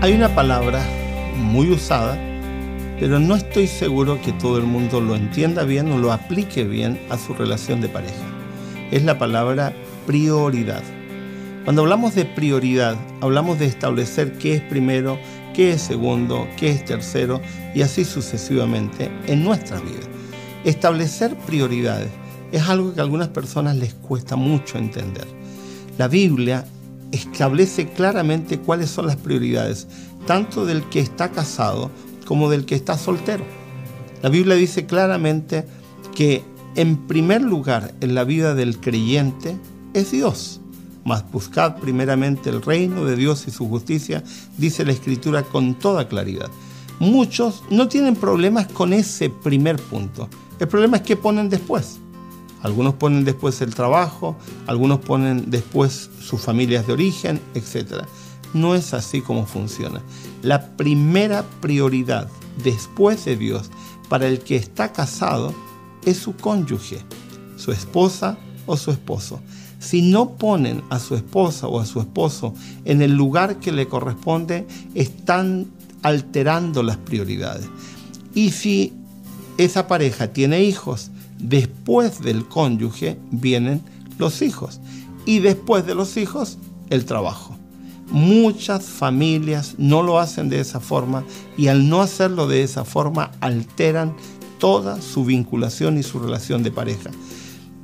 Hay una palabra muy usada, pero no estoy seguro que todo el mundo lo entienda bien o lo aplique bien a su relación de pareja. Es la palabra prioridad. Cuando hablamos de prioridad, hablamos de establecer qué es primero, qué es segundo, qué es tercero y así sucesivamente en nuestra vida. Establecer prioridades es algo que a algunas personas les cuesta mucho entender. La Biblia establece claramente cuáles son las prioridades, tanto del que está casado como del que está soltero. La Biblia dice claramente que en primer lugar en la vida del creyente es Dios. Mas buscad primeramente el reino de Dios y su justicia, dice la Escritura con toda claridad. Muchos no tienen problemas con ese primer punto. El problema es que ponen después. Algunos ponen después el trabajo, algunos ponen después sus familias de origen, etc. No es así como funciona. La primera prioridad después de Dios para el que está casado es su cónyuge, su esposa o su esposo. Si no ponen a su esposa o a su esposo en el lugar que le corresponde, están alterando las prioridades. Y si esa pareja tiene hijos, Después del cónyuge vienen los hijos y después de los hijos el trabajo. Muchas familias no lo hacen de esa forma y al no hacerlo de esa forma alteran toda su vinculación y su relación de pareja.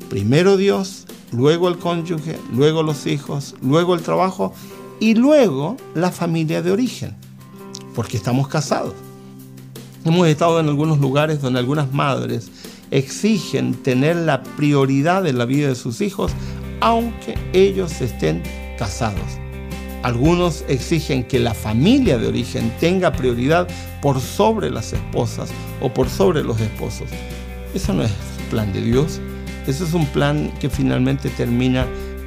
Primero Dios, luego el cónyuge, luego los hijos, luego el trabajo y luego la familia de origen, porque estamos casados. Hemos estado en algunos lugares donde algunas madres exigen tener la prioridad en la vida de sus hijos, aunque ellos estén casados. Algunos exigen que la familia de origen tenga prioridad por sobre las esposas o por sobre los esposos. Eso no es plan de Dios. Eso es un plan que finalmente termina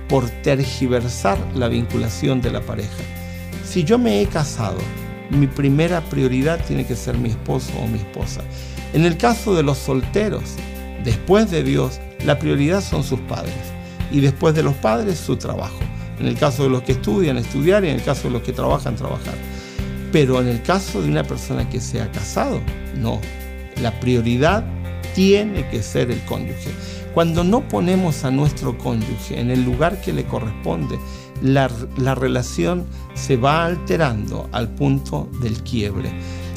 por tergiversar la vinculación de la pareja. Si yo me he casado, mi primera prioridad tiene que ser mi esposo o mi esposa. En el caso de los solteros, después de Dios, la prioridad son sus padres y después de los padres su trabajo. En el caso de los que estudian, estudiar y en el caso de los que trabajan, trabajar. Pero en el caso de una persona que se ha casado, no. La prioridad tiene que ser el cónyuge. Cuando no ponemos a nuestro cónyuge en el lugar que le corresponde, la, la relación se va alterando al punto del quiebre.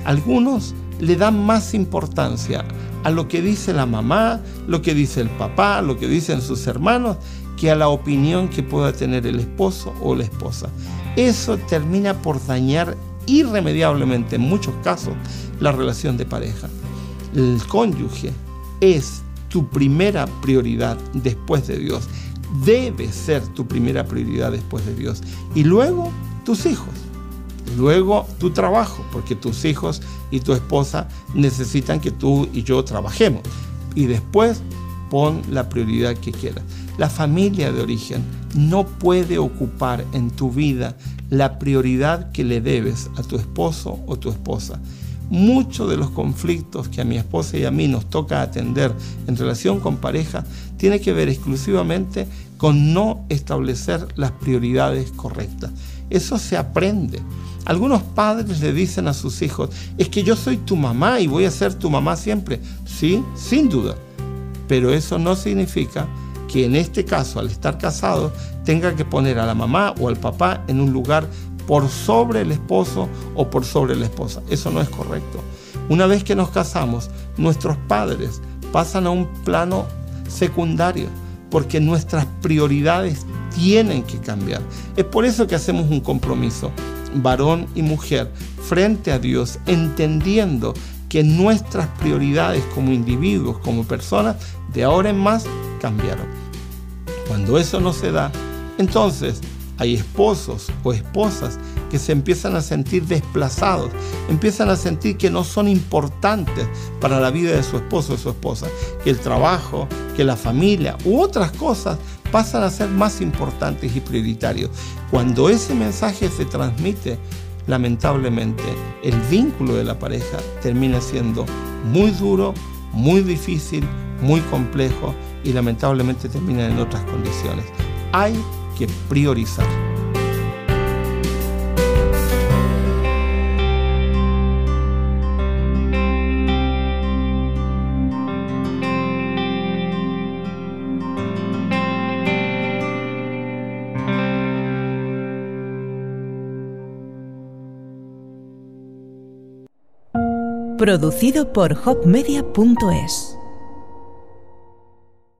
Algunos le dan más importancia a lo que dice la mamá, lo que dice el papá, lo que dicen sus hermanos, que a la opinión que pueda tener el esposo o la esposa. Eso termina por dañar irremediablemente en muchos casos la relación de pareja. El cónyuge es tu primera prioridad después de Dios. Debe ser tu primera prioridad después de Dios. Y luego tus hijos. Luego tu trabajo, porque tus hijos y tu esposa necesitan que tú y yo trabajemos. Y después pon la prioridad que quieras. La familia de origen no puede ocupar en tu vida la prioridad que le debes a tu esposo o tu esposa. Muchos de los conflictos que a mi esposa y a mí nos toca atender en relación con pareja tiene que ver exclusivamente con no establecer las prioridades correctas. Eso se aprende. Algunos padres le dicen a sus hijos, es que yo soy tu mamá y voy a ser tu mamá siempre. Sí, sin duda. Pero eso no significa que en este caso, al estar casado, tenga que poner a la mamá o al papá en un lugar por sobre el esposo o por sobre la esposa. Eso no es correcto. Una vez que nos casamos, nuestros padres pasan a un plano secundario porque nuestras prioridades tienen que cambiar. Es por eso que hacemos un compromiso varón y mujer, frente a Dios, entendiendo que nuestras prioridades como individuos, como personas, de ahora en más cambiaron. Cuando eso no se da, entonces hay esposos o esposas que se empiezan a sentir desplazados, empiezan a sentir que no son importantes para la vida de su esposo o su esposa, que el trabajo, que la familia u otras cosas pasan a ser más importantes y prioritarios. Cuando ese mensaje se transmite, lamentablemente, el vínculo de la pareja termina siendo muy duro, muy difícil, muy complejo y lamentablemente termina en otras condiciones. Hay priorizar. Producido por hopmedia.es